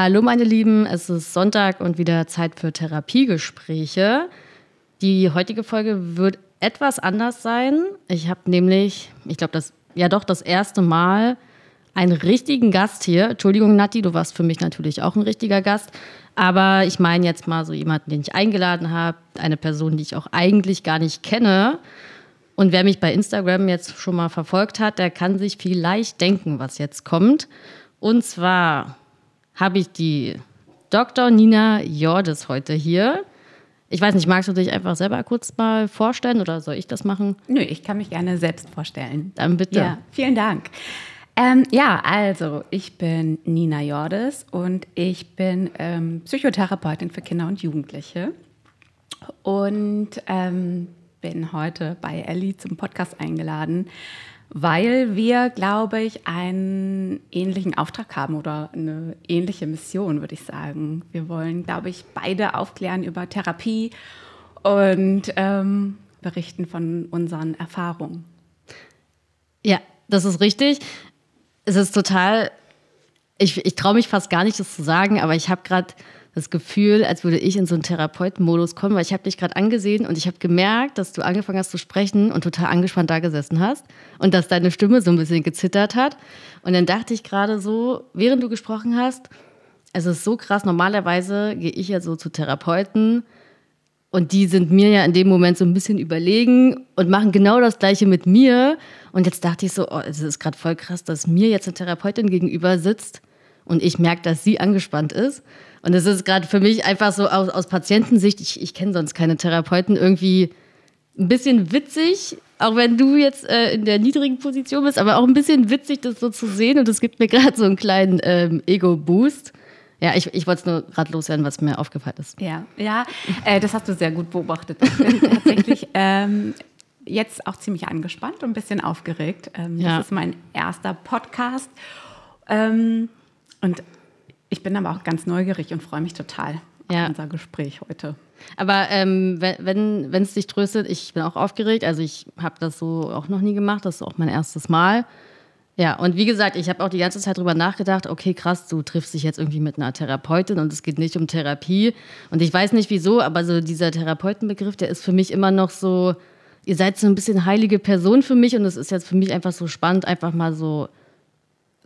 Hallo meine Lieben, es ist Sonntag und wieder Zeit für Therapiegespräche. Die heutige Folge wird etwas anders sein. Ich habe nämlich, ich glaube, das ja doch das erste Mal einen richtigen Gast hier. Entschuldigung, Nati, du warst für mich natürlich auch ein richtiger Gast. Aber ich meine jetzt mal so jemanden, den ich eingeladen habe, eine Person, die ich auch eigentlich gar nicht kenne. Und wer mich bei Instagram jetzt schon mal verfolgt hat, der kann sich vielleicht denken, was jetzt kommt. Und zwar habe ich die Dr. Nina Jordes heute hier. Ich weiß nicht, magst du dich einfach selber kurz mal vorstellen oder soll ich das machen? Nö, ich kann mich gerne selbst vorstellen. Dann bitte. Ja, vielen Dank. Ähm, ja, also ich bin Nina Jordes und ich bin ähm, Psychotherapeutin für Kinder und Jugendliche und ähm, bin heute bei Ellie zum Podcast eingeladen, weil wir, glaube ich, einen ähnlichen Auftrag haben oder eine ähnliche Mission, würde ich sagen. Wir wollen, glaube ich, beide aufklären über Therapie und ähm, berichten von unseren Erfahrungen. Ja, das ist richtig. Es ist total, ich, ich traue mich fast gar nicht, das zu sagen, aber ich habe gerade das Gefühl, als würde ich in so einen Therapeutenmodus kommen, weil ich habe dich gerade angesehen und ich habe gemerkt, dass du angefangen hast zu sprechen und total angespannt da gesessen hast und dass deine Stimme so ein bisschen gezittert hat. Und dann dachte ich gerade so, während du gesprochen hast, es ist so krass, normalerweise gehe ich ja so zu Therapeuten und die sind mir ja in dem Moment so ein bisschen überlegen und machen genau das Gleiche mit mir. Und jetzt dachte ich so, oh, es ist gerade voll krass, dass mir jetzt eine Therapeutin gegenüber sitzt und ich merke, dass sie angespannt ist. Und es ist gerade für mich einfach so aus, aus Patientensicht, ich, ich kenne sonst keine Therapeuten, irgendwie ein bisschen witzig, auch wenn du jetzt äh, in der niedrigen Position bist, aber auch ein bisschen witzig, das so zu sehen. Und es gibt mir gerade so einen kleinen ähm, Ego-Boost. Ja, ich, ich wollte es nur gerade loswerden, was mir aufgefallen ist. Ja, ja, äh, das hast du sehr gut beobachtet. Tatsächlich ähm, jetzt auch ziemlich angespannt und ein bisschen aufgeregt. Ähm, ja. Das ist mein erster Podcast. Ähm, und ich bin aber auch ganz neugierig und freue mich total ja. auf unser Gespräch heute. Aber ähm, wenn es dich tröstet, ich bin auch aufgeregt. Also ich habe das so auch noch nie gemacht. Das ist auch mein erstes Mal. Ja, und wie gesagt, ich habe auch die ganze Zeit darüber nachgedacht, okay, krass, du triffst dich jetzt irgendwie mit einer Therapeutin und es geht nicht um Therapie. Und ich weiß nicht wieso, aber so dieser Therapeutenbegriff, der ist für mich immer noch so, ihr seid so ein bisschen heilige Person für mich und es ist jetzt für mich einfach so spannend, einfach mal so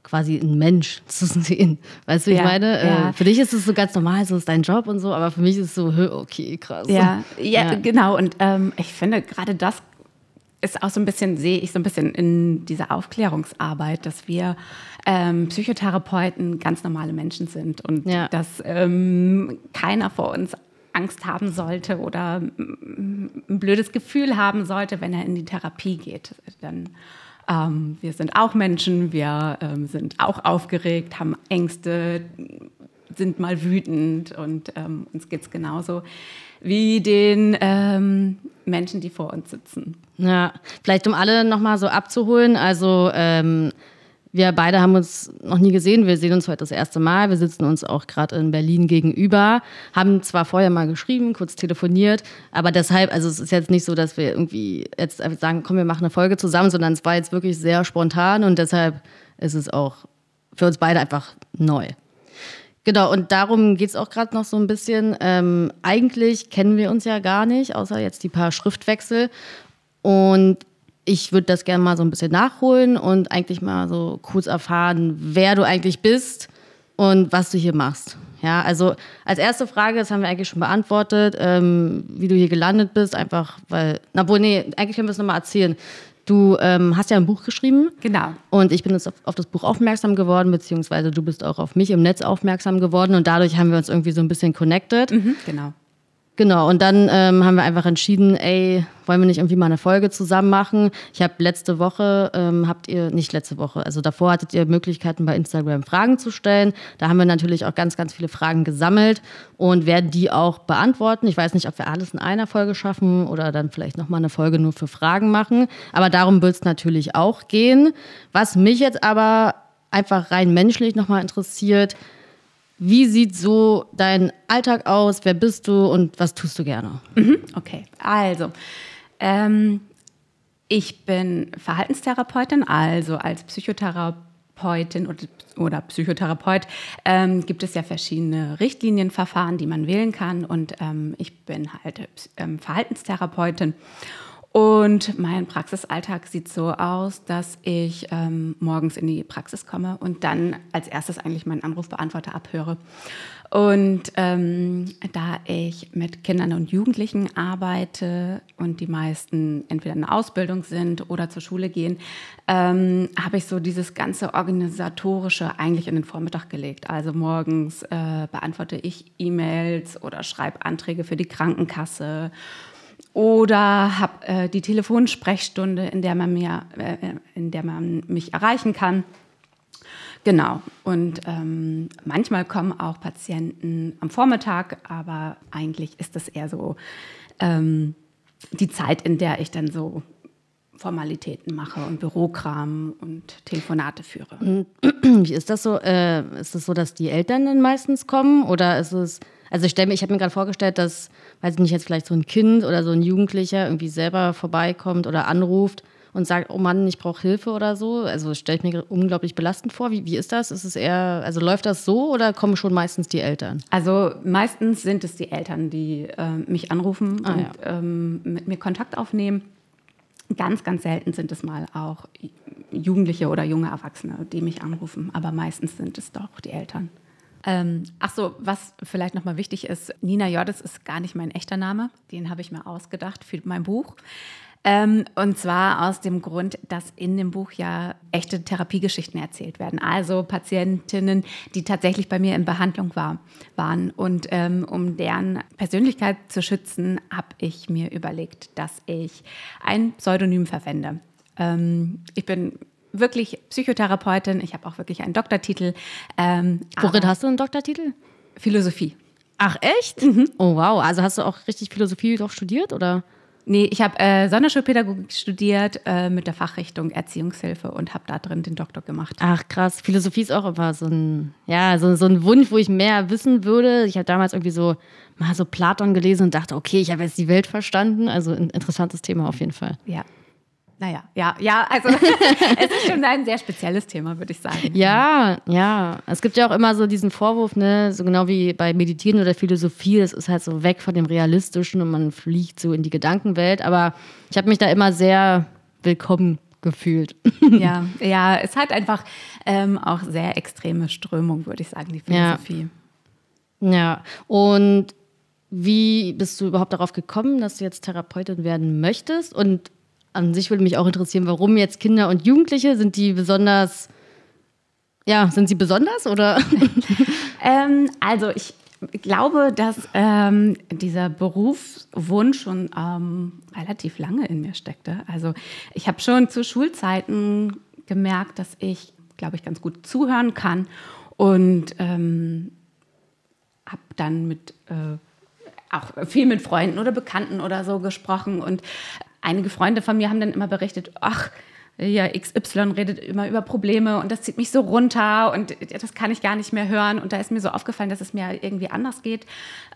quasi ein Mensch zu sehen. Weißt du, wie ja, ich meine? Ja. Äh, für dich ist es so ganz normal, so ist dein Job und so, aber für mich ist es so, okay, krass. Ja, ja, ja. genau. Und ähm, ich finde, gerade das ist auch so ein bisschen, sehe ich so ein bisschen in dieser Aufklärungsarbeit, dass wir ähm, Psychotherapeuten ganz normale Menschen sind und dass ähm, keiner vor uns Angst haben sollte oder ein blödes Gefühl haben sollte, wenn er in die Therapie geht. Dann ähm, wir sind auch Menschen, wir ähm, sind auch aufgeregt, haben Ängste, sind mal wütend und ähm, uns geht es genauso wie den ähm, Menschen, die vor uns sitzen. Ja, vielleicht um alle nochmal so abzuholen. Also ähm, wir beide haben uns noch nie gesehen. Wir sehen uns heute das erste Mal. Wir sitzen uns auch gerade in Berlin gegenüber. Haben zwar vorher mal geschrieben, kurz telefoniert, aber deshalb, also es ist jetzt nicht so, dass wir irgendwie jetzt sagen, komm, wir machen eine Folge zusammen, sondern es war jetzt wirklich sehr spontan und deshalb ist es auch für uns beide einfach neu. Genau, und darum geht es auch gerade noch so ein bisschen. Ähm, eigentlich kennen wir uns ja gar nicht, außer jetzt die paar Schriftwechsel. Und ich würde das gerne mal so ein bisschen nachholen und eigentlich mal so kurz erfahren, wer du eigentlich bist und was du hier machst. Ja, also als erste Frage, das haben wir eigentlich schon beantwortet, ähm, wie du hier gelandet bist, einfach weil, na wohl, nee, eigentlich können wir es nochmal erzählen. Du ähm, hast ja ein Buch geschrieben. Genau. Und ich bin jetzt auf, auf, das Buch aufmerksam geworden, beziehungsweise du bist auch auf mich im Netz aufmerksam geworden und dadurch haben wir uns irgendwie so ein bisschen connected. Mhm, genau. Genau, und dann ähm, haben wir einfach entschieden, ey, wollen wir nicht irgendwie mal eine Folge zusammen machen? Ich habe letzte Woche, ähm, habt ihr, nicht letzte Woche, also davor hattet ihr Möglichkeiten bei Instagram Fragen zu stellen. Da haben wir natürlich auch ganz, ganz viele Fragen gesammelt und werden die auch beantworten. Ich weiß nicht, ob wir alles in einer Folge schaffen oder dann vielleicht nochmal eine Folge nur für Fragen machen. Aber darum wird es natürlich auch gehen. Was mich jetzt aber einfach rein menschlich nochmal interessiert, wie sieht so dein Alltag aus? Wer bist du und was tust du gerne? Mhm, okay, also ähm, ich bin Verhaltenstherapeutin, also als Psychotherapeut Therapeutin oder, oder Psychotherapeut ähm, gibt es ja verschiedene Richtlinienverfahren, die man wählen kann. Und ähm, ich bin halt ähm, Verhaltenstherapeutin. Und mein Praxisalltag sieht so aus, dass ich ähm, morgens in die Praxis komme und dann als erstes eigentlich meinen Anrufbeantworter abhöre. Und ähm, da ich mit Kindern und Jugendlichen arbeite und die meisten entweder in der Ausbildung sind oder zur Schule gehen, ähm, habe ich so dieses ganze organisatorische eigentlich in den Vormittag gelegt. Also morgens äh, beantworte ich E-Mails oder schreibe Anträge für die Krankenkasse oder habe äh, die Telefonsprechstunde, in der man mir, äh, in der man mich erreichen kann. Genau. Und ähm, manchmal kommen auch Patienten am Vormittag, aber eigentlich ist das eher so ähm, die Zeit, in der ich dann so Formalitäten mache und Bürokram und Telefonate führe. Wie ist das so? Äh, ist es so, dass die Eltern dann meistens kommen oder ist es also ich ich habe mir gerade vorgestellt, dass, weiß ich nicht, jetzt vielleicht so ein Kind oder so ein Jugendlicher irgendwie selber vorbeikommt oder anruft und sagt, oh Mann, ich brauche Hilfe oder so. Also stelle ich mir unglaublich belastend vor. Wie, wie ist das? Ist es eher, also läuft das so oder kommen schon meistens die Eltern? Also meistens sind es die Eltern, die äh, mich anrufen ah, und ja. ähm, mit mir Kontakt aufnehmen. Ganz, ganz selten sind es mal auch Jugendliche oder junge Erwachsene, die mich anrufen, aber meistens sind es doch die Eltern. Ähm, ach so, was vielleicht nochmal wichtig ist, Nina Jordes ist gar nicht mein echter Name. Den habe ich mir ausgedacht für mein Buch. Ähm, und zwar aus dem Grund, dass in dem Buch ja echte Therapiegeschichten erzählt werden. Also Patientinnen, die tatsächlich bei mir in Behandlung war, waren. Und ähm, um deren Persönlichkeit zu schützen, habe ich mir überlegt, dass ich ein Pseudonym verwende. Ähm, ich bin wirklich Psychotherapeutin. Ich habe auch wirklich einen Doktortitel. Ähm, Worin hast du einen Doktortitel? Philosophie. Ach echt? Mhm. Oh wow. Also hast du auch richtig Philosophie doch studiert oder? Nee, ich habe äh, Sonderschulpädagogik studiert äh, mit der Fachrichtung Erziehungshilfe und habe da drin den Doktor gemacht. Ach krass, Philosophie ist auch immer so ein, ja, so, so ein Wunsch, wo ich mehr wissen würde. Ich habe damals irgendwie so mal so Platon gelesen und dachte, okay, ich habe jetzt die Welt verstanden. Also ein interessantes Thema auf jeden Fall. Ja, naja, ja, ja, also es ist schon ein sehr spezielles Thema, würde ich sagen. Ja, ja. Es gibt ja auch immer so diesen Vorwurf, ne, so genau wie bei Meditieren oder Philosophie, das ist halt so weg von dem Realistischen und man fliegt so in die Gedankenwelt. Aber ich habe mich da immer sehr willkommen gefühlt. Ja, ja, es hat einfach ähm, auch sehr extreme Strömung, würde ich sagen, die Philosophie. Ja. ja, und wie bist du überhaupt darauf gekommen, dass du jetzt Therapeutin werden möchtest? Und an sich würde mich auch interessieren, warum jetzt Kinder und Jugendliche, sind die besonders, ja, sind sie besonders oder? ähm, also ich glaube, dass ähm, dieser Berufswunsch schon ähm, relativ lange in mir steckte. Also ich habe schon zu Schulzeiten gemerkt, dass ich, glaube ich, ganz gut zuhören kann und ähm, habe dann mit äh, auch viel mit Freunden oder Bekannten oder so gesprochen und einige Freunde von mir haben dann immer berichtet, ach, ja, XY redet immer über Probleme und das zieht mich so runter und das kann ich gar nicht mehr hören. Und da ist mir so aufgefallen, dass es mir irgendwie anders geht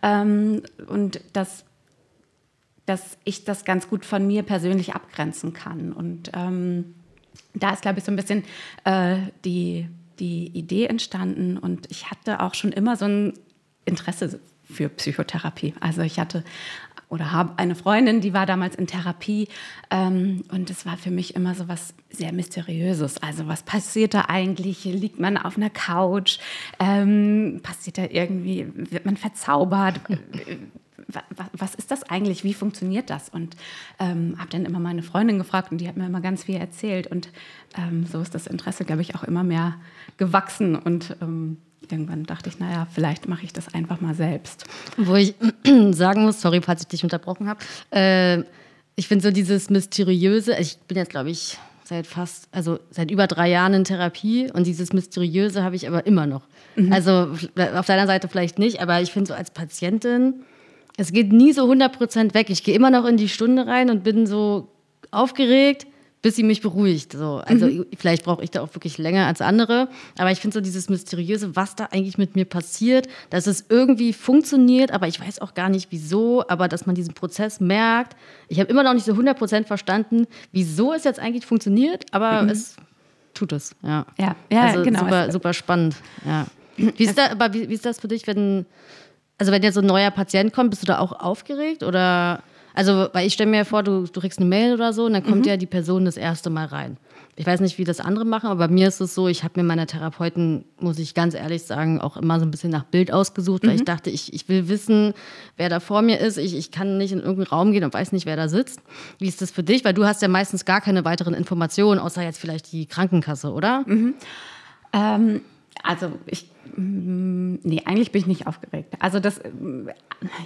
ähm, und dass, dass ich das ganz gut von mir persönlich abgrenzen kann. Und ähm, da ist, glaube ich, so ein bisschen äh, die, die Idee entstanden und ich hatte auch schon immer so ein Interesse für Psychotherapie. Also ich hatte oder habe eine Freundin, die war damals in Therapie ähm, und es war für mich immer so was sehr Mysteriöses. Also was passiert da eigentlich? Liegt man auf einer Couch? Ähm, passiert da irgendwie, wird man verzaubert? was ist das eigentlich? Wie funktioniert das? Und ähm, habe dann immer meine Freundin gefragt und die hat mir immer ganz viel erzählt. Und ähm, so ist das Interesse, glaube ich, auch immer mehr gewachsen. Und ähm, irgendwann dachte ich, naja, vielleicht mache ich das einfach mal selbst. Wo ich sagen muss, sorry, falls ich dich unterbrochen habe, äh, ich finde so dieses Mysteriöse, ich bin jetzt, glaube ich, seit fast, also seit über drei Jahren in Therapie und dieses Mysteriöse habe ich aber immer noch. Mhm. Also auf deiner Seite vielleicht nicht, aber ich finde so als Patientin, es geht nie so 100% weg. Ich gehe immer noch in die Stunde rein und bin so aufgeregt bis sie mich beruhigt. So. Also mhm. vielleicht brauche ich da auch wirklich länger als andere. Aber ich finde so dieses Mysteriöse, was da eigentlich mit mir passiert, dass es irgendwie funktioniert, aber ich weiß auch gar nicht wieso, aber dass man diesen Prozess merkt. Ich habe immer noch nicht so 100% verstanden, wieso es jetzt eigentlich funktioniert, aber mhm. es tut es. Ja, ja, ja also genau. Super, super spannend. Ja. Wie ist, da, aber wie, wie ist das für dich, wenn, also wenn jetzt so ein neuer Patient kommt, bist du da auch aufgeregt oder? Also, weil ich stelle mir vor, du, du kriegst eine Mail oder so und dann kommt mhm. ja die Person das erste Mal rein. Ich weiß nicht, wie das andere machen, aber bei mir ist es so, ich habe mir meine Therapeuten, muss ich ganz ehrlich sagen, auch immer so ein bisschen nach Bild ausgesucht, weil mhm. ich dachte, ich, ich will wissen, wer da vor mir ist. Ich, ich kann nicht in irgendeinen Raum gehen und weiß nicht, wer da sitzt. Wie ist das für dich? Weil du hast ja meistens gar keine weiteren Informationen, außer jetzt vielleicht die Krankenkasse, oder? Mhm. Ähm, also ich Nee, eigentlich bin ich nicht aufgeregt. Also das, mm,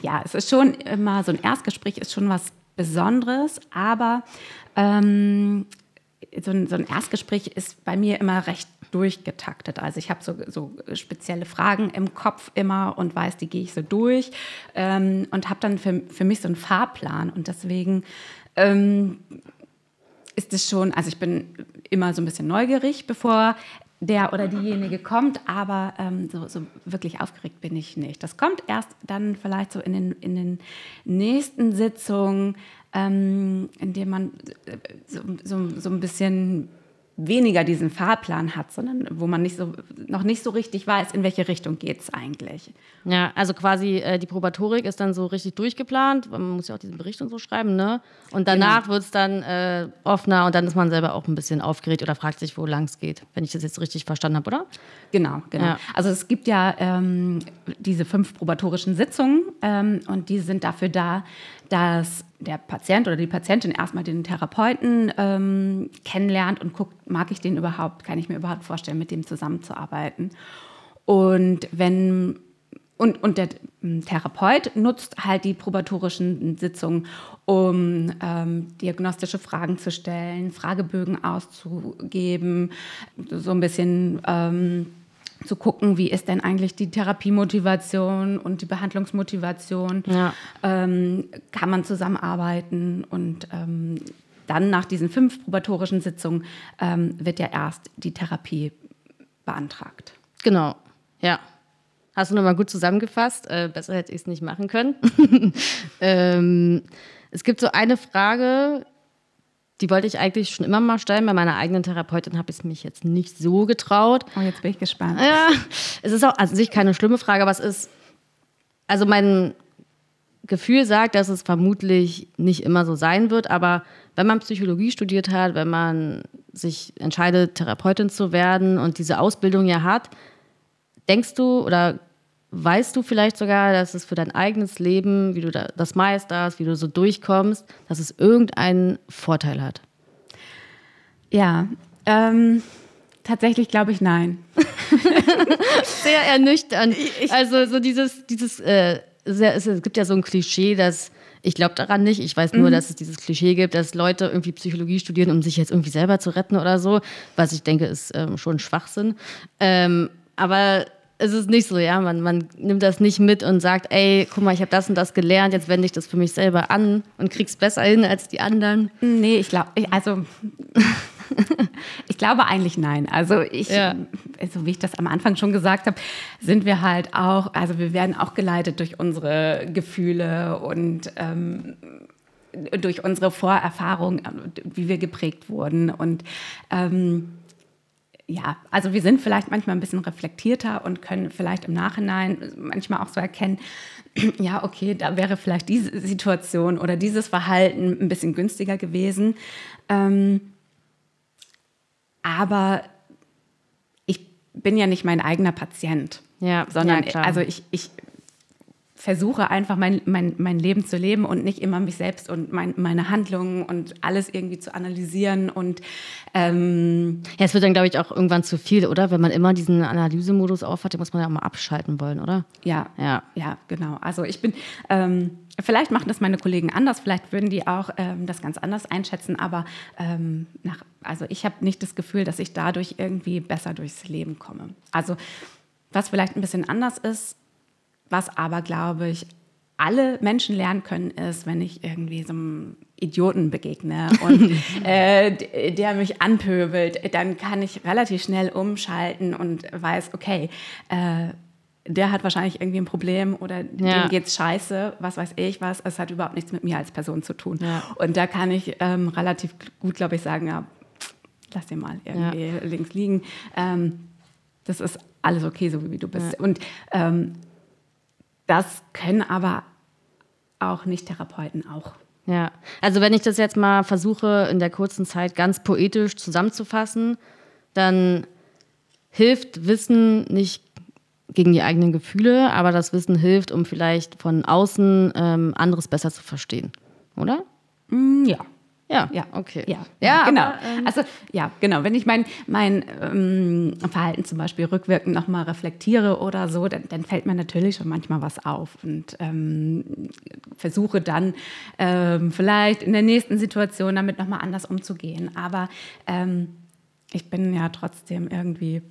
ja, es ist schon immer, so ein Erstgespräch ist schon was Besonderes, aber ähm, so, ein, so ein Erstgespräch ist bei mir immer recht durchgetaktet. Also ich habe so, so spezielle Fragen im Kopf immer und weiß, die gehe ich so durch ähm, und habe dann für, für mich so einen Fahrplan und deswegen ähm, ist es schon, also ich bin immer so ein bisschen neugierig, bevor der oder diejenige kommt, aber ähm, so, so, wirklich aufgeregt bin ich nicht. Das kommt erst dann vielleicht so in den, in den nächsten Sitzungen, ähm, in dem man äh, so, so, so ein bisschen weniger diesen Fahrplan hat, sondern wo man nicht so, noch nicht so richtig weiß, in welche Richtung geht es eigentlich. Ja, also quasi äh, die Probatorik ist dann so richtig durchgeplant. Man muss ja auch diesen Bericht und so schreiben, ne? Und danach genau. wird es dann äh, offener und dann ist man selber auch ein bisschen aufgeregt oder fragt sich, wo lang es geht, wenn ich das jetzt richtig verstanden habe, oder? Genau, genau. Ja. Also es gibt ja ähm, diese fünf probatorischen Sitzungen ähm, und die sind dafür da, dass der Patient oder die Patientin erstmal den Therapeuten ähm, kennenlernt und guckt, mag ich den überhaupt, kann ich mir überhaupt vorstellen, mit dem zusammenzuarbeiten. Und wenn und, und der hm, Therapeut nutzt halt die probatorischen Sitzungen, um ähm, diagnostische Fragen zu stellen, Fragebögen auszugeben, so ein bisschen ähm, zu gucken, wie ist denn eigentlich die Therapiemotivation und die Behandlungsmotivation. Ja. Ähm, kann man zusammenarbeiten und ähm, dann nach diesen fünf probatorischen Sitzungen ähm, wird ja erst die Therapie beantragt. Genau, ja. Hast du nochmal gut zusammengefasst. Äh, besser hätte ich es nicht machen können. ähm, es gibt so eine Frage, die wollte ich eigentlich schon immer mal stellen. Bei meiner eigenen Therapeutin habe ich es mich jetzt nicht so getraut. Oh, jetzt bin ich gespannt. Ja, es ist auch an sich keine schlimme Frage, aber es ist, also mein Gefühl sagt, dass es vermutlich nicht immer so sein wird, aber wenn man Psychologie studiert hat, wenn man sich entscheidet, Therapeutin zu werden und diese Ausbildung ja hat, denkst du oder weißt du vielleicht sogar, dass es für dein eigenes Leben, wie du das meisterst, wie du so durchkommst, dass es irgendeinen Vorteil hat? Ja, ähm, tatsächlich glaube ich nein. Sehr ernüchternd. Also so dieses, dieses äh, sehr, es gibt ja so ein Klischee, dass ich glaube daran nicht. Ich weiß nur, mhm. dass es dieses Klischee gibt, dass Leute irgendwie Psychologie studieren, um sich jetzt irgendwie selber zu retten oder so. Was ich denke, ist ähm, schon Schwachsinn. Ähm, aber es ist nicht so, ja, man, man nimmt das nicht mit und sagt, ey, guck mal, ich habe das und das gelernt, jetzt wende ich das für mich selber an und krieg's besser hin als die anderen. Nee, ich glaube, also ich glaube eigentlich nein. Also ich, ja. so wie ich das am Anfang schon gesagt habe, sind wir halt auch, also wir werden auch geleitet durch unsere Gefühle und ähm, durch unsere Vorerfahrung, wie wir geprägt wurden und ähm, ja, also wir sind vielleicht manchmal ein bisschen reflektierter und können vielleicht im Nachhinein manchmal auch so erkennen, ja, okay, da wäre vielleicht diese Situation oder dieses Verhalten ein bisschen günstiger gewesen. Ähm, aber ich bin ja nicht mein eigener Patient. Ja, sondern ja, also ich, ich versuche einfach mein, mein, mein Leben zu leben und nicht immer mich selbst und mein, meine Handlungen und alles irgendwie zu analysieren. Und ähm ja, es wird dann, glaube ich, auch irgendwann zu viel, oder? Wenn man immer diesen Analysemodus aufhat, den muss man ja auch mal abschalten wollen, oder? Ja, ja, ja, genau. Also ich bin, ähm, vielleicht machen das meine Kollegen anders, vielleicht würden die auch ähm, das ganz anders einschätzen, aber ähm, nach, also ich habe nicht das Gefühl, dass ich dadurch irgendwie besser durchs Leben komme. Also was vielleicht ein bisschen anders ist, was aber, glaube ich, alle Menschen lernen können, ist, wenn ich irgendwie so einem Idioten begegne und äh, der mich anpöbelt, dann kann ich relativ schnell umschalten und weiß, okay, äh, der hat wahrscheinlich irgendwie ein Problem oder ja. dem geht's scheiße, was weiß ich was. Es hat überhaupt nichts mit mir als Person zu tun. Ja. Und da kann ich ähm, relativ gut, glaube ich, sagen, ja, lass den mal irgendwie ja. links liegen. Ähm, das ist alles okay, so wie du bist. Und ähm, das können aber auch Nicht-Therapeuten auch. Ja, also wenn ich das jetzt mal versuche, in der kurzen Zeit ganz poetisch zusammenzufassen, dann hilft Wissen nicht gegen die eigenen Gefühle, aber das Wissen hilft, um vielleicht von außen ähm, anderes besser zu verstehen, oder? Mm, ja. Ja, ja, okay. Ja, ja genau. Aber, ähm, also ja, genau. Wenn ich mein, mein ähm, Verhalten zum Beispiel rückwirkend nochmal reflektiere oder so, dann, dann, fällt mir natürlich schon manchmal was auf und ähm, versuche dann ähm, vielleicht in der nächsten Situation damit nochmal anders umzugehen. Aber ähm, ich bin ja trotzdem irgendwie,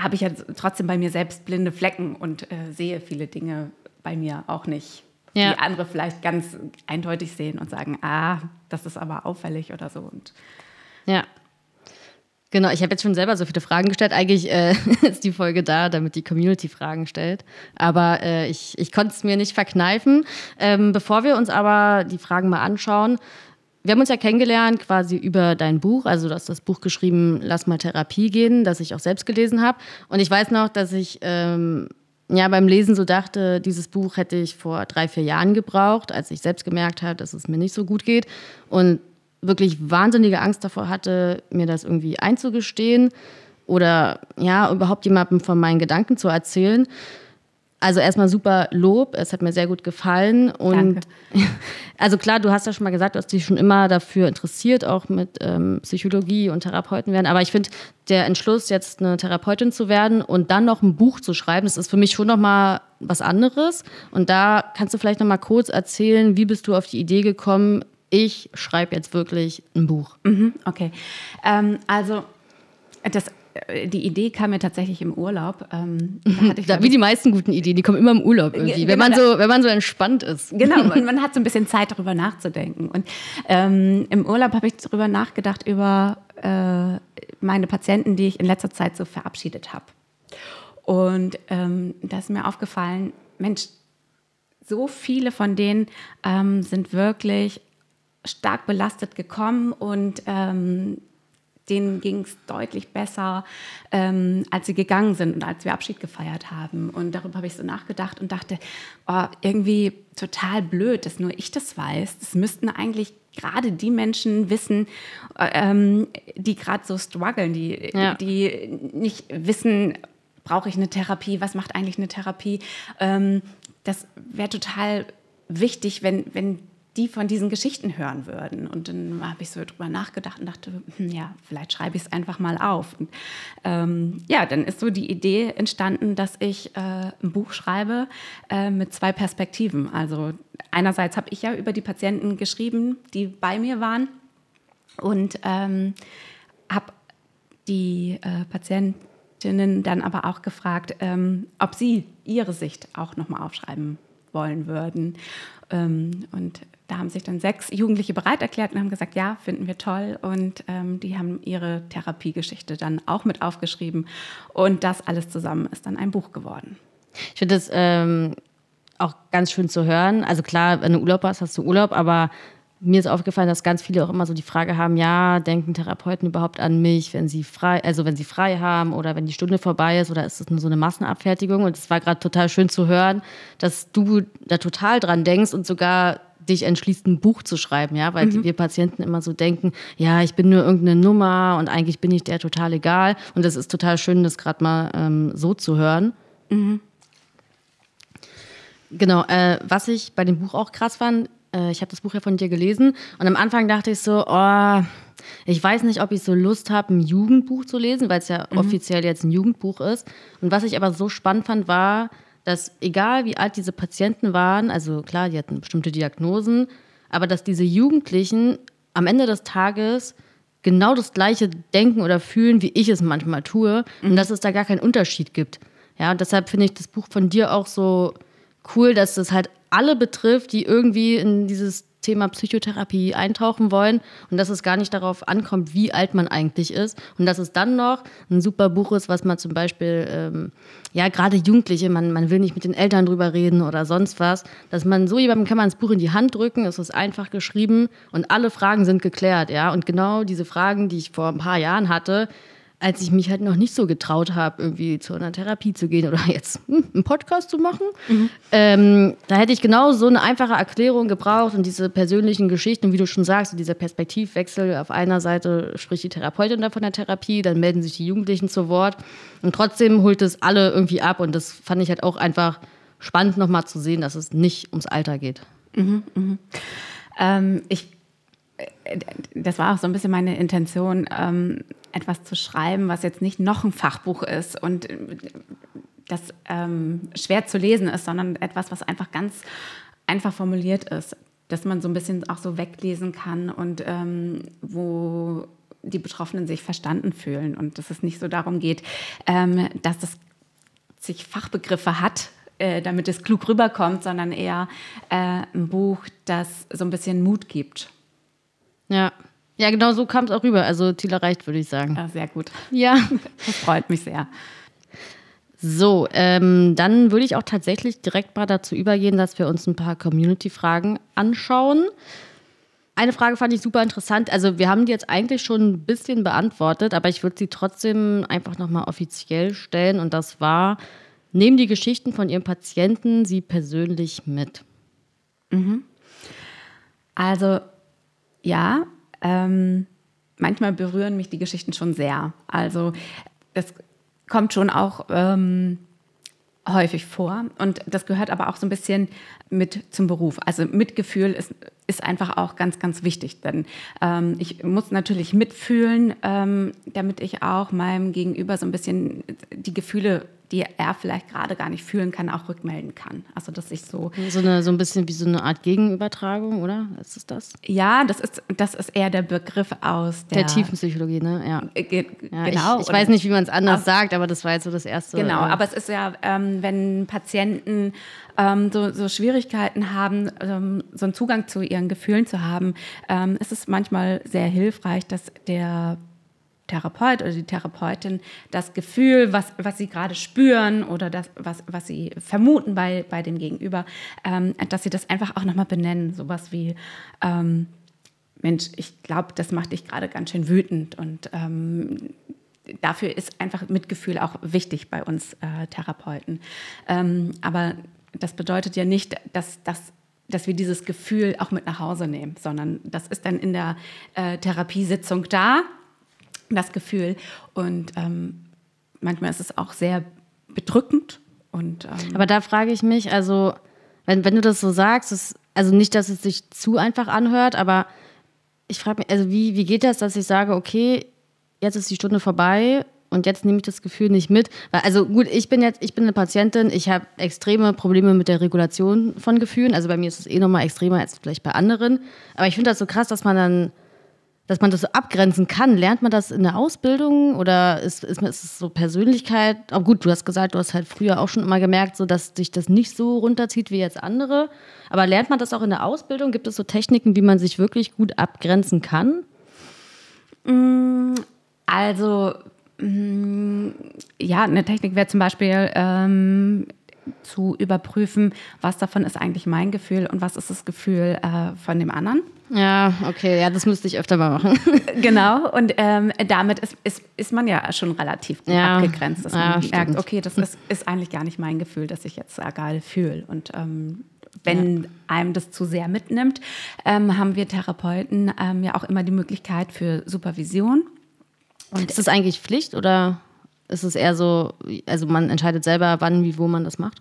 habe ich ja trotzdem bei mir selbst blinde Flecken und äh, sehe viele Dinge bei mir auch nicht ja. die andere vielleicht ganz eindeutig sehen und sagen, ah, das ist aber auffällig oder so. Und ja. Genau, ich habe jetzt schon selber so viele Fragen gestellt. Eigentlich äh, ist die Folge da, damit die Community Fragen stellt. Aber äh, ich, ich konnte es mir nicht verkneifen. Ähm, bevor wir uns aber die Fragen mal anschauen, wir haben uns ja kennengelernt quasi über dein Buch. Also du hast das Buch geschrieben, Lass mal Therapie gehen, das ich auch selbst gelesen habe. Und ich weiß noch, dass ich ähm, ja, beim Lesen so dachte, dieses Buch hätte ich vor drei, vier Jahren gebraucht, als ich selbst gemerkt habe, dass es mir nicht so gut geht und wirklich wahnsinnige Angst davor hatte, mir das irgendwie einzugestehen oder ja, überhaupt jemandem von meinen Gedanken zu erzählen. Also erstmal super Lob, es hat mir sehr gut gefallen. Und Danke. also klar, du hast ja schon mal gesagt, du hast dich schon immer dafür interessiert, auch mit ähm, Psychologie und Therapeuten werden. Aber ich finde, der Entschluss, jetzt eine Therapeutin zu werden und dann noch ein Buch zu schreiben, das ist für mich schon nochmal was anderes. Und da kannst du vielleicht nochmal kurz erzählen, wie bist du auf die Idee gekommen, ich schreibe jetzt wirklich ein Buch. Mhm, okay. Ähm, also das die Idee kam mir tatsächlich im Urlaub. Ähm, da, wie die meisten guten Ideen, die kommen immer im Urlaub irgendwie, genau, wenn, man so, wenn man so entspannt ist. Genau, und man hat so ein bisschen Zeit, darüber nachzudenken. Und ähm, im Urlaub habe ich darüber nachgedacht, über äh, meine Patienten, die ich in letzter Zeit so verabschiedet habe. Und ähm, da ist mir aufgefallen, Mensch, so viele von denen ähm, sind wirklich stark belastet gekommen und ähm, denen ging es deutlich besser, ähm, als sie gegangen sind und als wir Abschied gefeiert haben. Und darüber habe ich so nachgedacht und dachte, oh, irgendwie total blöd, dass nur ich das weiß. Das müssten eigentlich gerade die Menschen wissen, ähm, die gerade so strugglen, die, ja. die nicht wissen, brauche ich eine Therapie, was macht eigentlich eine Therapie. Ähm, das wäre total wichtig, wenn, wenn die von diesen Geschichten hören würden. Und dann habe ich so drüber nachgedacht und dachte, hm, ja, vielleicht schreibe ich es einfach mal auf. Und, ähm, ja, dann ist so die Idee entstanden, dass ich äh, ein Buch schreibe äh, mit zwei Perspektiven. Also einerseits habe ich ja über die Patienten geschrieben, die bei mir waren und ähm, habe die äh, Patientinnen dann aber auch gefragt, ähm, ob sie ihre Sicht auch nochmal aufschreiben wollen würden. Ähm, und da haben sich dann sechs Jugendliche bereit erklärt und haben gesagt, ja, finden wir toll. Und ähm, die haben ihre Therapiegeschichte dann auch mit aufgeschrieben. Und das alles zusammen ist dann ein Buch geworden. Ich finde das ähm, auch ganz schön zu hören. Also klar, wenn du Urlaub hast, hast du Urlaub, aber mir ist aufgefallen, dass ganz viele auch immer so die Frage haben, ja, denken Therapeuten überhaupt an mich, wenn sie frei, also wenn sie frei haben oder wenn die Stunde vorbei ist oder ist es nur so eine Massenabfertigung? Und es war gerade total schön zu hören, dass du da total dran denkst und sogar dich entschließt, ein Buch zu schreiben, ja, weil mhm. wir Patienten immer so denken, ja, ich bin nur irgendeine Nummer und eigentlich bin ich der total egal. Und es ist total schön, das gerade mal ähm, so zu hören. Mhm. Genau, äh, was ich bei dem Buch auch krass fand, äh, ich habe das Buch ja von dir gelesen und am Anfang dachte ich so, oh, ich weiß nicht, ob ich so Lust habe, ein Jugendbuch zu lesen, weil es ja mhm. offiziell jetzt ein Jugendbuch ist. Und was ich aber so spannend fand, war, dass egal wie alt diese Patienten waren, also klar, die hatten bestimmte Diagnosen, aber dass diese Jugendlichen am Ende des Tages genau das gleiche denken oder fühlen, wie ich es manchmal tue mhm. und dass es da gar keinen Unterschied gibt. Ja, und deshalb finde ich das Buch von dir auch so cool, dass es halt alle betrifft, die irgendwie in dieses Thema Psychotherapie eintauchen wollen und dass es gar nicht darauf ankommt, wie alt man eigentlich ist und dass es dann noch ein super Buch ist, was man zum Beispiel, ähm, ja, gerade Jugendliche, man, man will nicht mit den Eltern drüber reden oder sonst was, dass man so jemandem kann man das Buch in die Hand drücken, es ist einfach geschrieben und alle Fragen sind geklärt, ja, und genau diese Fragen, die ich vor ein paar Jahren hatte, als ich mich halt noch nicht so getraut habe, irgendwie zu einer Therapie zu gehen oder jetzt hm, einen Podcast zu machen. Mhm. Ähm, da hätte ich genau so eine einfache Erklärung gebraucht und diese persönlichen Geschichten, wie du schon sagst, dieser Perspektivwechsel. Auf einer Seite spricht die Therapeutin da von der Therapie, dann melden sich die Jugendlichen zu Wort und trotzdem holt es alle irgendwie ab und das fand ich halt auch einfach spannend nochmal zu sehen, dass es nicht ums Alter geht. Mhm, mh. ähm, ich das war auch so ein bisschen meine Intention, ähm, etwas zu schreiben, was jetzt nicht noch ein Fachbuch ist und äh, das ähm, schwer zu lesen ist, sondern etwas, was einfach ganz einfach formuliert ist, dass man so ein bisschen auch so weglesen kann und ähm, wo die Betroffenen sich verstanden fühlen und dass es nicht so darum geht, ähm, dass es sich Fachbegriffe hat, äh, damit es klug rüberkommt, sondern eher äh, ein Buch, das so ein bisschen Mut gibt. Ja. Ja, genau so kam es auch rüber. Also Ziel erreicht, würde ich sagen. Ja, sehr gut. Ja. Das freut mich sehr. So, ähm, dann würde ich auch tatsächlich direkt mal dazu übergehen, dass wir uns ein paar Community-Fragen anschauen. Eine Frage fand ich super interessant. Also wir haben die jetzt eigentlich schon ein bisschen beantwortet, aber ich würde sie trotzdem einfach nochmal offiziell stellen. Und das war, nehmen die Geschichten von Ihren Patienten Sie persönlich mit? Mhm. Also ja, ähm, manchmal berühren mich die Geschichten schon sehr. Also es kommt schon auch ähm, häufig vor und das gehört aber auch so ein bisschen mit zum Beruf. Also Mitgefühl ist, ist einfach auch ganz, ganz wichtig, denn ähm, ich muss natürlich mitfühlen, ähm, damit ich auch meinem Gegenüber so ein bisschen die Gefühle die er vielleicht gerade gar nicht fühlen kann, auch rückmelden kann. Also dass ich so so, eine, so ein bisschen wie so eine Art Gegenübertragung, oder? Ist es das? Ja, das ist das ist eher der Begriff aus der, der Tiefenpsychologie, ne? Ja, äh, Ge ja genau. Ich, ich weiß nicht, wie man es anders aber, sagt, aber das war jetzt so das erste. Genau, äh, aber es ist ja, ähm, wenn Patienten ähm, so, so, Schwierigkeiten haben, ähm, so einen Zugang zu ihren Gefühlen zu haben, ähm, ist es manchmal sehr hilfreich, dass der Therapeut oder die Therapeutin das Gefühl, was, was sie gerade spüren oder das, was, was sie vermuten bei, bei dem Gegenüber, ähm, dass sie das einfach auch nochmal benennen. Sowas wie, ähm, Mensch, ich glaube, das macht dich gerade ganz schön wütend. Und ähm, dafür ist einfach Mitgefühl auch wichtig bei uns äh, Therapeuten. Ähm, aber das bedeutet ja nicht, dass das dass wir dieses Gefühl auch mit nach Hause nehmen, sondern das ist dann in der äh, Therapiesitzung da das Gefühl. Und ähm, manchmal ist es auch sehr bedrückend. Und, ähm Aber da frage ich mich, also, wenn, wenn du das so sagst, ist, also nicht, dass es sich zu einfach anhört, aber ich frage mich, also wie, wie geht das, dass ich sage, okay, jetzt ist die Stunde vorbei und jetzt nehme ich das Gefühl nicht mit. Weil, also gut, ich bin jetzt, ich bin eine Patientin, ich habe extreme Probleme mit der Regulation von Gefühlen. Also bei mir ist es eh nochmal extremer als vielleicht bei anderen. Aber ich finde das so krass, dass man dann dass man das so abgrenzen kann. Lernt man das in der Ausbildung oder ist, ist, ist es so Persönlichkeit? Aber gut, du hast gesagt, du hast halt früher auch schon immer gemerkt, so dass dich das nicht so runterzieht wie jetzt andere. Aber lernt man das auch in der Ausbildung? Gibt es so Techniken, wie man sich wirklich gut abgrenzen kann? Mm, also mm, ja, eine Technik wäre zum Beispiel ähm, zu überprüfen, was davon ist eigentlich mein Gefühl und was ist das Gefühl äh, von dem anderen. Ja, okay, ja, das müsste ich öfter mal machen. genau, und ähm, damit ist, ist, ist man ja schon relativ gut ja. abgegrenzt, dass man ja, merkt, okay, das ist, ist eigentlich gar nicht mein Gefühl, dass ich jetzt gerade fühle. Und ähm, wenn ja. einem das zu sehr mitnimmt, ähm, haben wir Therapeuten ähm, ja auch immer die Möglichkeit für Supervision. Und ist das eigentlich Pflicht oder ist es eher so, also man entscheidet selber, wann, wie, wo man das macht?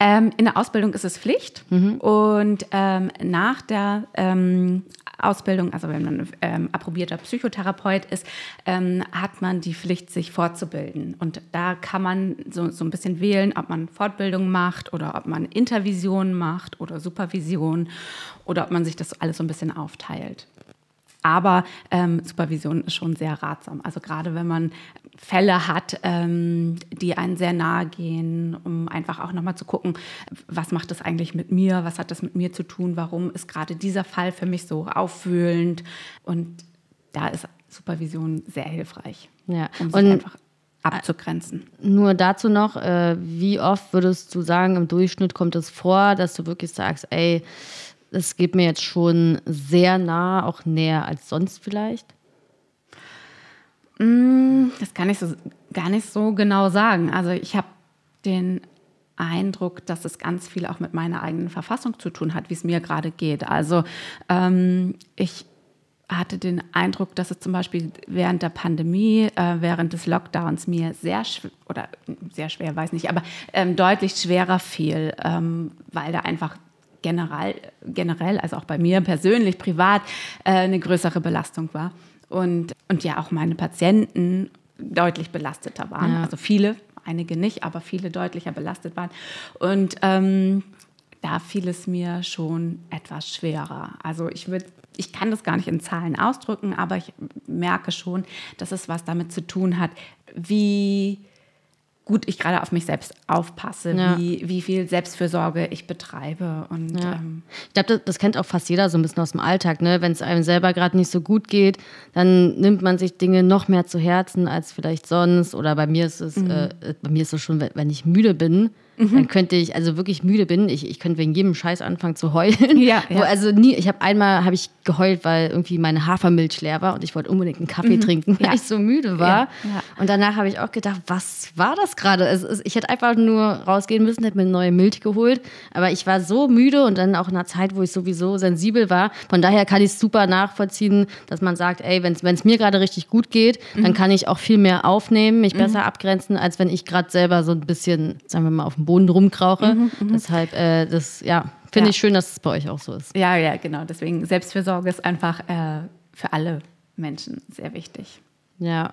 Ähm, in der Ausbildung ist es Pflicht mhm. und ähm, nach der ähm, Ausbildung, also wenn man ähm, approbierter Psychotherapeut ist, ähm, hat man die Pflicht, sich fortzubilden. Und da kann man so, so ein bisschen wählen, ob man Fortbildung macht oder ob man Intervision macht oder Supervision oder ob man sich das alles so ein bisschen aufteilt. Aber ähm, Supervision ist schon sehr ratsam. Also gerade wenn man Fälle hat, ähm, die einen sehr nahe gehen, um einfach auch nochmal zu gucken, was macht das eigentlich mit mir, was hat das mit mir zu tun, warum ist gerade dieser Fall für mich so auffühlend. Und da ist Supervision sehr hilfreich, Ja. um sich Und einfach abzugrenzen. nur dazu noch, äh, wie oft würdest du sagen, im Durchschnitt kommt es vor, dass du wirklich sagst, ey, es geht mir jetzt schon sehr nah, auch näher als sonst vielleicht? Das kann ich so, gar nicht so genau sagen. Also ich habe den Eindruck, dass es ganz viel auch mit meiner eigenen Verfassung zu tun hat, wie es mir gerade geht. Also ähm, ich hatte den Eindruck, dass es zum Beispiel während der Pandemie, äh, während des Lockdowns mir sehr schwer, oder sehr schwer, weiß nicht, aber ähm, deutlich schwerer fiel, ähm, weil da einfach generell, generell, also auch bei mir persönlich, privat, äh, eine größere Belastung war. Und, und ja, auch meine Patienten deutlich belasteter waren. Ja. Also viele, einige nicht, aber viele deutlicher belastet waren. Und ähm, da fiel es mir schon etwas schwerer. Also ich würde, ich kann das gar nicht in Zahlen ausdrücken, aber ich merke schon, dass es was damit zu tun hat, wie gut ich gerade auf mich selbst aufpasse, Ja. wie, wie viel Selbstfürsorge ich betreibe. Und Ja. ähm, Ich glaube, das, das kennt auch fast jeder so ein bisschen aus dem Alltag. Ne? Wenn es einem selber gerade nicht so gut geht, dann nimmt man sich Dinge noch mehr zu Herzen als vielleicht sonst. Oder bei mir ist es, Mhm. äh, bei mir ist es schon, wenn, wenn ich müde bin, dann könnte ich, also wirklich müde bin, ich, ich könnte wegen jedem Scheiß anfangen zu heulen. Ja, Wo, ja. also nie, ich habe einmal habe ich geheult, weil irgendwie meine Hafermilch leer war und ich wollte unbedingt einen Kaffee trinken, weil Mhm. Ja. ich so müde war. Ja. Und danach habe ich auch gedacht, was war das gerade? Ich hätte einfach nur rausgehen müssen, hätte mir eine neue Milch geholt. Aber ich war so müde und dann auch in einer Zeit, wo ich sowieso sensibel war. Von daher kann ich es super nachvollziehen, dass man sagt, ey, wenn es mir gerade richtig gut geht, dann Mhm. kann ich auch viel mehr aufnehmen, mich besser abgrenzen, als wenn ich gerade selber so ein bisschen, sagen wir mal, auf dem Boden rumkrauche. Deshalb, äh, das, ja, finde Mhm, Ja. ich schön, dass es bei euch auch so ist. ja, ja, genau. Deswegen Selbstfürsorge ist einfach äh, für alle Menschen sehr wichtig. Ja.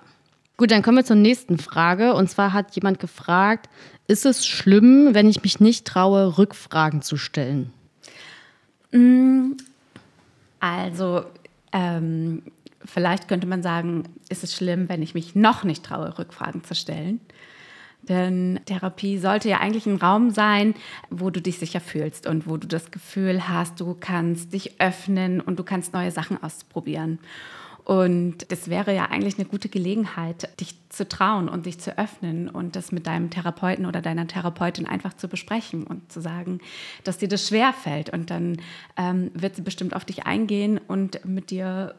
Gut, dann kommen wir zur nächsten Frage. Und zwar hat jemand gefragt, ist es schlimm, wenn ich mich nicht traue, Rückfragen zu stellen? Also ähm, vielleicht könnte man sagen, ist es schlimm, wenn ich mich noch nicht traue, Rückfragen zu stellen. Denn Therapie sollte ja eigentlich ein Raum sein, wo du dich sicher fühlst und wo du das Gefühl hast, du kannst dich öffnen und du kannst neue Sachen ausprobieren. Und das wäre ja eigentlich eine gute Gelegenheit, dich zu trauen und dich zu öffnen und das mit deinem Therapeuten oder deiner Therapeutin einfach zu besprechen und zu sagen, dass dir das schwer fällt. Und dann ähm, wird sie bestimmt auf dich eingehen und mit dir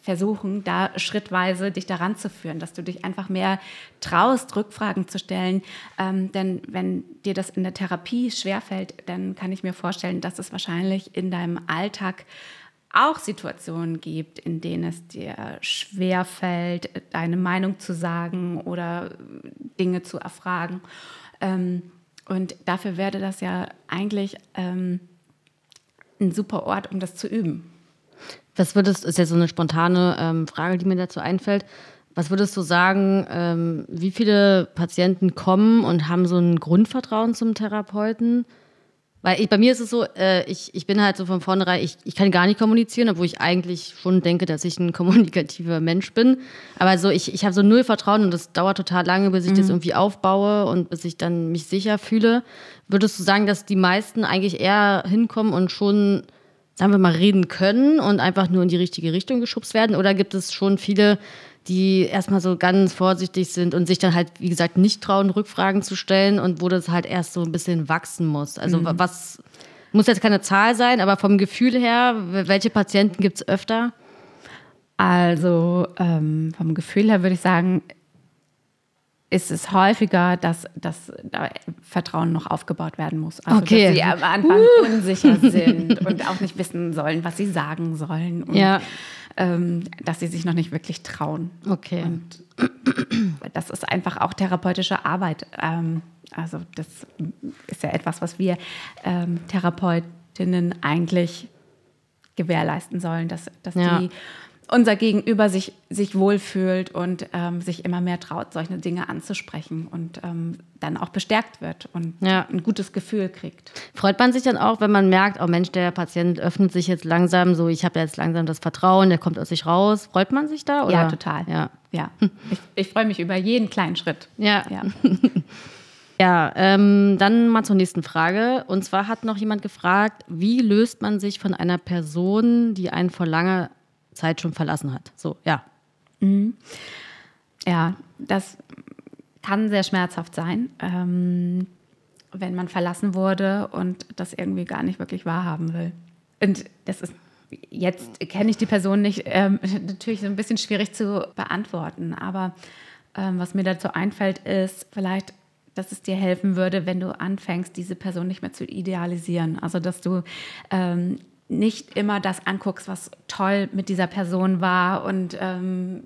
versuchen, da schrittweise dich daran zu führen, dass du dich einfach mehr traust, Rückfragen zu stellen. Ähm, denn wenn dir das in der Therapie schwerfällt, dann kann ich mir vorstellen, dass es wahrscheinlich in deinem Alltag auch Situationen gibt, in denen es dir schwerfällt, deine Meinung zu sagen oder Dinge zu erfragen. Ähm, und dafür wäre das ja eigentlich ähm, ein super Ort, um das zu üben. Was würdest, ist jetzt so eine spontane ähm, Frage, die mir dazu einfällt. Was würdest du sagen, ähm, wie viele Patienten kommen und haben so ein Grundvertrauen zum Therapeuten? Weil ich, bei mir ist es so, äh, ich, ich bin halt so von vornherein, ich, ich kann gar nicht kommunizieren, obwohl ich eigentlich schon denke, dass ich ein kommunikativer Mensch bin. Aber so, ich, ich habe so null Vertrauen und das dauert total lange, bis ich das irgendwie aufbaue und bis ich dann mich sicher fühle. Würdest du sagen, dass die meisten eigentlich eher hinkommen und schon, sagen wir mal, reden können und einfach nur in die richtige Richtung geschubst werden? Oder gibt es schon viele, die erstmal so ganz vorsichtig sind und sich dann halt, wie gesagt, nicht trauen, Rückfragen zu stellen und wo das halt erst so ein bisschen wachsen muss. Also wa- was muss jetzt keine Zahl sein, aber vom Gefühl her, welche Patienten gibt es öfter? Also ähm, vom Gefühl her würde ich sagen, ist es häufiger, dass, dass da Vertrauen noch aufgebaut werden muss. Also Okay. dass sie am Anfang unsicher sind und auch nicht wissen sollen, was sie sagen sollen. Und, Ja. ähm, dass sie sich noch nicht wirklich trauen. Okay. Und das ist einfach auch therapeutische Arbeit. Ähm, also das ist ja etwas, was wir ähm, Therapeutinnen eigentlich gewährleisten sollen, dass, dass Ja. die unser Gegenüber sich, sich wohlfühlt und ähm, sich immer mehr traut, solche Dinge anzusprechen und ähm, dann auch bestärkt wird und ja. ein gutes Gefühl kriegt. Freut man sich dann auch, wenn man merkt, oh Mensch, der Patient öffnet sich jetzt langsam, so ich habe jetzt langsam das Vertrauen, der kommt aus sich raus. Freut man sich da? Oder? Ja, total. Ja, ja. Ich, ich freue mich über jeden kleinen Schritt. Ja. Ja, ja ähm, dann mal zur nächsten Frage. Und zwar hat noch jemand gefragt, wie löst man sich von einer Person, die einen vor langer Zeit schon verlassen hat. So, ja. Mhm. Ja, das kann sehr schmerzhaft sein, ähm, wenn man verlassen wurde und das irgendwie gar nicht wirklich wahrhaben will. Und das ist jetzt kenne ich die Person nicht, ähm, natürlich so ein bisschen schwierig zu beantworten. Aber ähm, was mir dazu einfällt, ist vielleicht, dass es dir helfen würde, wenn du anfängst, diese Person nicht mehr zu idealisieren. Also dass du ähm, nicht immer das anguckst, was toll mit dieser Person war und ähm,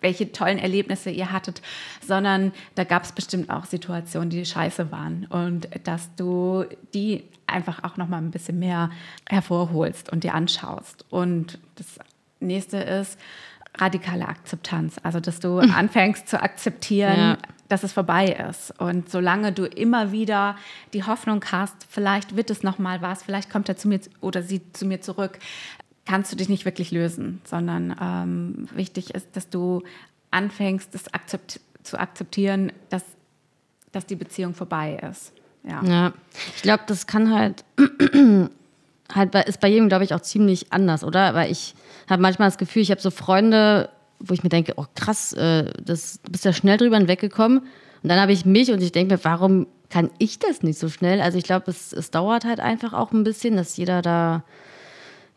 welche tollen Erlebnisse ihr hattet, sondern da gab es bestimmt auch Situationen, die scheiße waren und dass du die einfach auch noch mal ein bisschen mehr hervorholst und dir anschaust. Und das nächste ist radikale Akzeptanz, also dass du anfängst zu akzeptieren, ja dass es vorbei ist. Und solange du immer wieder die Hoffnung hast, vielleicht wird es noch mal was, vielleicht kommt er zu mir oder sie zu mir zurück, kannst du dich nicht wirklich lösen, sondern ähm, wichtig ist, dass du anfängst, das akzept zu akzeptieren, dass, dass die Beziehung vorbei ist. Ja, ja. ich glaube, das kann halt, halt ist bei jedem, glaube ich, auch ziemlich anders, oder? Weil ich habe manchmal das Gefühl, ich habe so Freunde, wo ich mir denke, oh krass, äh, das, du bist ja schnell drüber hinweggekommen. Und dann habe ich mich und ich denke mir, warum kann ich das nicht so schnell? Also ich glaube, es, es dauert halt einfach auch ein bisschen, dass jeder da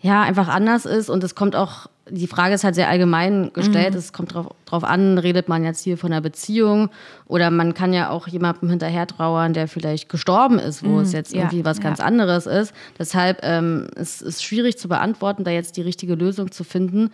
ja einfach anders ist und es kommt auch, die Frage ist halt sehr allgemein gestellt, mhm. es kommt drauf, drauf an, redet man jetzt hier von einer Beziehung oder man kann ja auch jemandem hinterher trauern, der vielleicht gestorben ist, wo mhm. es jetzt irgendwie ja, was ganz ja. anderes ist. Deshalb ähm, es ist es schwierig zu beantworten, da jetzt die richtige Lösung zu finden.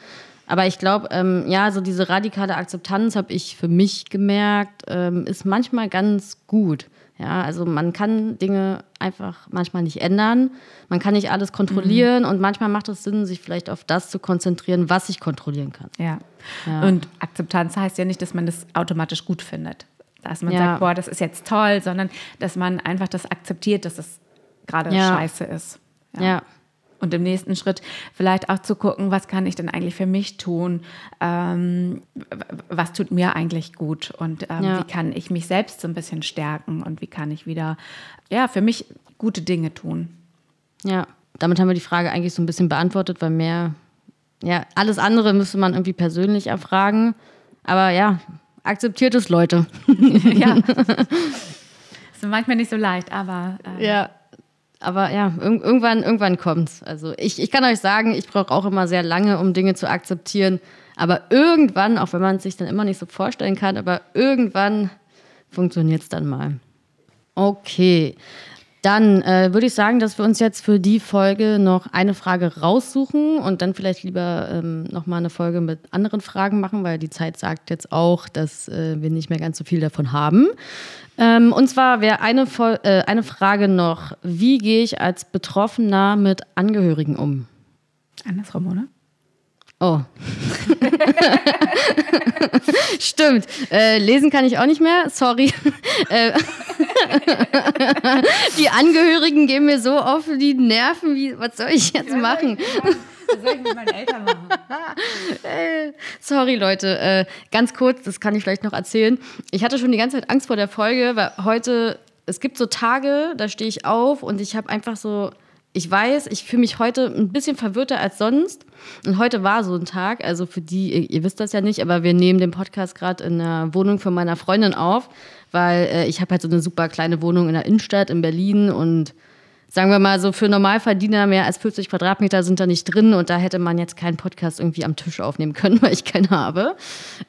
Aber ich glaube, ähm, ja, so diese radikale Akzeptanz habe ich für mich gemerkt, ähm, ist manchmal ganz gut. Ja, also man kann Dinge einfach manchmal nicht ändern. Man kann nicht alles kontrollieren mhm. und manchmal macht es Sinn, sich vielleicht auf das zu konzentrieren, was ich kontrollieren kann. Ja. ja. Und Akzeptanz heißt ja nicht, dass man das automatisch gut findet. Dass man ja. sagt, boah, das ist jetzt toll, sondern dass man einfach das akzeptiert, dass es gerade ja. scheiße ist. ja. Und im nächsten Schritt vielleicht auch zu gucken, was kann ich denn eigentlich für mich tun? Ähm, was tut mir eigentlich gut? Und ähm, ja. wie kann ich mich selbst so ein bisschen stärken? Und wie kann ich wieder, ja, für mich gute Dinge tun? Ja, damit haben wir die Frage eigentlich so ein bisschen beantwortet, weil mehr, ja, alles andere müsste man irgendwie persönlich erfragen. Aber ja, akzeptiert es, Leute. ja. ist manchmal nicht so leicht, aber. Äh, ja aber ja, irg irgendwann, irgendwann kommt's. Also ich, ich kann euch sagen, ich brauche auch immer sehr lange, um Dinge zu akzeptieren. Aber irgendwann, auch wenn man es sich dann immer nicht so vorstellen kann, aber irgendwann funktioniert es dann mal. Okay. Dann äh, würde ich sagen, dass wir uns jetzt für die Folge noch eine Frage raussuchen und dann vielleicht lieber ähm, nochmal eine Folge mit anderen Fragen machen, weil die Zeit sagt jetzt auch, dass äh, wir nicht mehr ganz so viel davon haben. Ähm, und zwar wäre eine, äh, eine Frage noch, wie gehe ich als Betroffener mit Angehörigen um? Andersrum, oder? Oh. Stimmt. Äh, lesen kann ich auch nicht mehr. Sorry. Äh, die Angehörigen gehen mir so auf die Nerven. Wie, was soll ich jetzt machen? Was soll ich mit meinen Eltern machen? Sorry, Leute. Äh, ganz kurz, das kann ich vielleicht noch erzählen. Ich hatte schon die ganze Zeit Angst vor der Folge, weil heute, es gibt so Tage, da stehe ich auf und ich habe einfach so ich weiß, ich fühle mich heute ein bisschen verwirrter als sonst. Und heute war so ein Tag, also für die, ihr, ihr wisst das ja nicht, aber wir nehmen den Podcast gerade in der Wohnung von meiner Freundin auf, weil äh, ich habe halt so eine super kleine Wohnung in der Innenstadt in Berlin und sagen wir mal so, für Normalverdiener mehr als 40 Quadratmeter sind da nicht drin und da hätte man jetzt keinen Podcast irgendwie am Tisch aufnehmen können, weil ich keinen habe.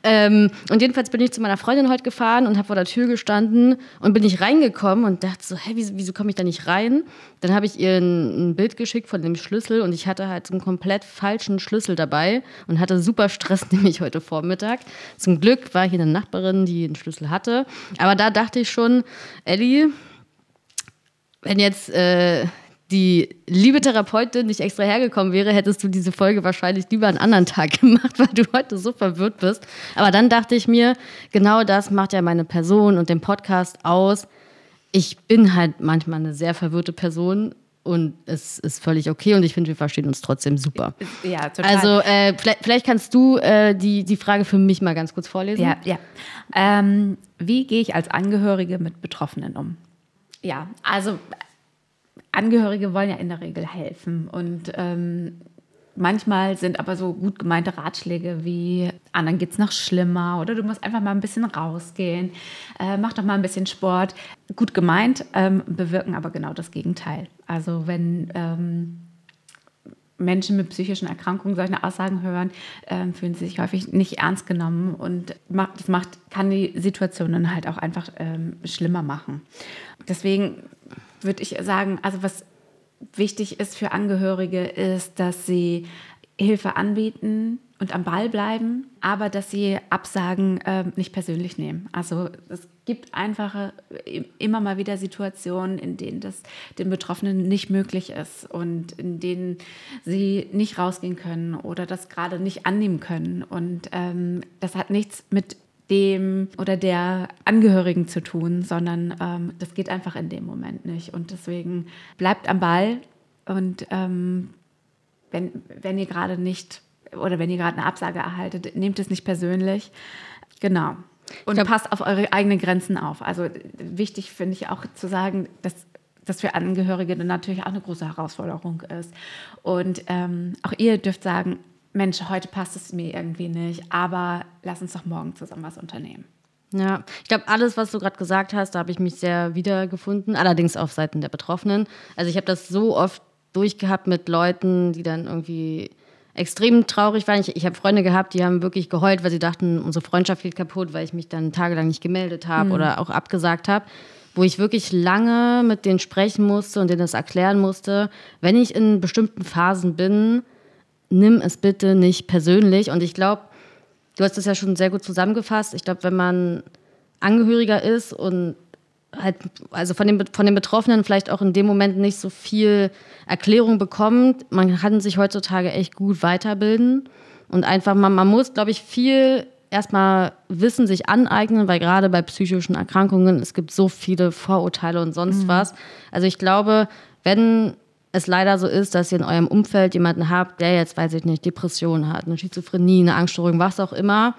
Ähm, und jedenfalls bin ich zu meiner Freundin heute gefahren und habe vor der Tür gestanden und bin nicht reingekommen und dachte so, hä, wieso, wieso komme ich da nicht rein? Dann habe ich ihr ein, ein, Bild geschickt von dem Schlüssel und ich hatte halt so einen komplett falschen Schlüssel dabei und hatte super Stress nämlich heute Vormittag. Zum Glück war hier eine Nachbarin, die einen Schlüssel hatte. Aber da dachte ich schon, Ellie, wenn jetzt äh, die liebe Therapeutin nicht extra hergekommen wäre, hättest du diese Folge wahrscheinlich lieber einen anderen Tag gemacht, weil du heute so verwirrt bist. Aber dann dachte ich mir, genau das macht ja meine Person und den Podcast aus. Ich bin halt manchmal eine sehr verwirrte Person und es ist völlig okay und ich finde, wir verstehen uns trotzdem super. Ja, total. Also äh, vielleicht, vielleicht, kannst du äh, die, die Frage für mich mal ganz kurz vorlesen. Ja, ja. Ähm, wie gehe ich als Angehörige mit Betroffenen um? Ja, also Angehörige wollen ja in der Regel helfen und ähm, manchmal sind aber so gut gemeinte Ratschläge wie, anderen geht es noch schlimmer oder du musst einfach mal ein bisschen rausgehen, äh, mach doch mal ein bisschen Sport. Gut gemeint, ähm, bewirken aber genau das Gegenteil. Also wenn ähm, Menschen mit psychischen Erkrankungen solche Aussagen hören, äh, fühlen sich häufig nicht ernst genommen und macht, das macht, kann die Situationen halt auch einfach ähm, schlimmer machen. Deswegen würde ich sagen, also was wichtig ist für Angehörige, ist, dass sie Hilfe anbieten und am Ball bleiben, aber dass sie Absagen äh, nicht persönlich nehmen. Also es gibt einfach äh, immer mal wieder Situationen, in denen das den Betroffenen nicht möglich ist und in denen sie nicht rausgehen können oder das gerade nicht annehmen können. Und ähm, das hat nichts mit dem oder der Angehörigen zu tun, sondern ähm, das geht einfach in dem Moment nicht. Und deswegen bleibt am Ball und ähm, wenn, wenn ihr gerade nicht oder wenn ihr gerade eine Absage erhaltet, nehmt es nicht persönlich. Genau. Und glaub, passt auf eure eigenen Grenzen auf. Also wichtig finde ich auch zu sagen, dass das für Angehörige dann natürlich auch eine große Herausforderung ist. Und ähm, auch ihr dürft sagen, Mensch, heute passt es mir irgendwie nicht, aber lass uns doch morgen zusammen was unternehmen. Ja, ich glaube, alles, was du gerade gesagt hast, da habe ich mich sehr wiedergefunden, allerdings auf Seiten der Betroffenen. Also ich habe das so oft durchgehabt mit Leuten, die dann irgendwie extrem traurig waren. Ich, ich habe Freunde gehabt, die haben wirklich geheult, weil sie dachten, unsere Freundschaft geht kaputt, weil ich mich dann tagelang nicht gemeldet habe mhm. oder auch abgesagt habe. Wo ich wirklich lange mit denen sprechen musste und denen das erklären musste, wenn ich in bestimmten Phasen bin, nimm es bitte nicht persönlich. Und ich glaube, du hast das ja schon sehr gut zusammengefasst. Ich glaube, wenn man Angehöriger ist und halt, also von den, von den Betroffenen vielleicht auch in dem Moment nicht so viel Erklärung bekommt, man kann sich heutzutage echt gut weiterbilden. Und einfach, man, man muss, glaube ich, viel erstmal Wissen sich aneignen, weil gerade bei psychischen Erkrankungen, es gibt so viele Vorurteile und sonst mhm. was. Also ich glaube, wenn es leider so ist, dass ihr in eurem Umfeld jemanden habt, der jetzt, weiß ich nicht, Depression hat, eine Schizophrenie, eine Angststörung, was auch immer,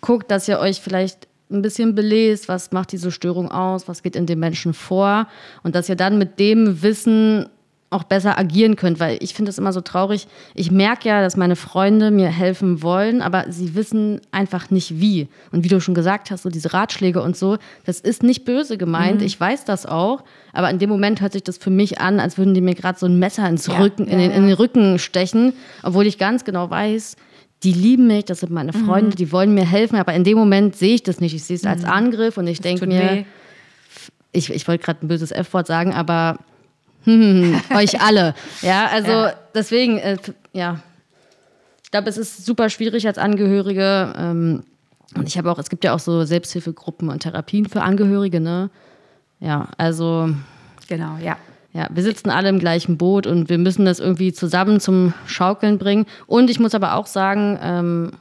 guckt, dass ihr euch vielleicht ein bisschen belest, was macht diese Störung aus, was geht in den Menschen vor und dass ihr dann mit dem Wissen auch besser agieren könnt, weil ich finde es immer so traurig. Ich merke ja, dass meine Freunde mir helfen wollen, aber sie wissen einfach nicht wie. Und wie du schon gesagt hast, so diese Ratschläge und so, das ist nicht böse gemeint. Mhm. Ich weiß das auch, aber in dem Moment hört sich das für mich an, als würden die mir gerade so ein Messer ins ja, Rücken, in, den, in den Rücken stechen, obwohl ich ganz genau weiß, die lieben mich, das sind meine Freunde, mhm. die wollen mir helfen, aber in dem Moment sehe ich das nicht. Ich sehe es als mhm. Angriff und ich denke mir, weh. ich, ich wollte gerade ein böses F-Wort sagen, aber hm, euch alle. Ja, also ja. deswegen, äh, ja. Ich glaube, es ist super schwierig als Angehörige. Ähm, und ich habe auch, es gibt ja auch so Selbsthilfegruppen und Therapien für Angehörige, ne? Ja, also. Genau, ja. Ja, wir sitzen alle im gleichen Boot und wir müssen das irgendwie zusammen zum Schaukeln bringen. Und ich muss aber auch sagen, ähm,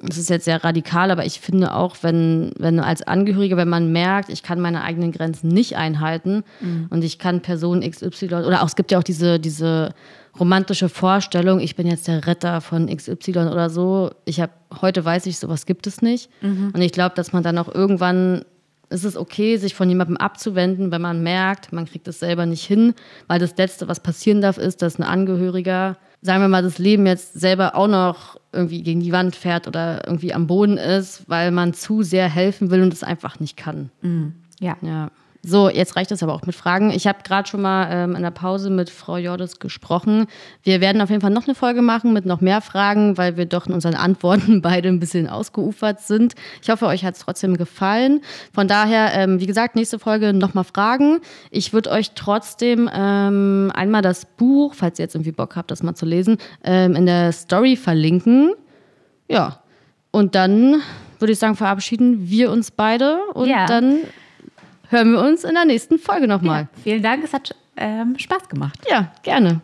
das ist jetzt sehr radikal, aber ich finde auch, wenn, wenn als Angehöriger, wenn man merkt, ich kann meine eigenen Grenzen nicht einhalten mhm. und ich kann Person XY oder auch es gibt ja auch diese, diese romantische Vorstellung, ich bin jetzt der Retter von XY oder so. Ich habe heute weiß ich, sowas gibt es nicht. Mhm. Und ich glaube, dass man dann auch irgendwann ist es okay, sich von jemandem abzuwenden, wenn man merkt, man kriegt es selber nicht hin, weil das Letzte, was passieren darf, ist, dass ein Angehöriger, sagen wir mal, das Leben jetzt selber auch noch irgendwie gegen die Wand fährt oder irgendwie am Boden ist, weil man zu sehr helfen will und es einfach nicht kann. Mhm. Ja. ja. So, jetzt reicht es aber auch mit Fragen. Ich habe gerade schon mal ähm, in der Pause mit Frau Jordes gesprochen. Wir werden auf jeden Fall noch eine Folge machen mit noch mehr Fragen, weil wir doch in unseren Antworten beide ein bisschen ausgeufert sind. Ich hoffe, euch hat es trotzdem gefallen. Von daher, ähm, wie gesagt, nächste Folge nochmal Fragen. Ich würde euch trotzdem ähm, einmal das Buch, falls ihr jetzt irgendwie Bock habt, das mal zu lesen, ähm, in der Story verlinken. Ja, und dann würde ich sagen, verabschieden wir uns beide und ja. dann hören wir uns in der nächsten Folge nochmal. Ja, vielen Dank, es hat ähm, Spaß gemacht. Ja, gerne.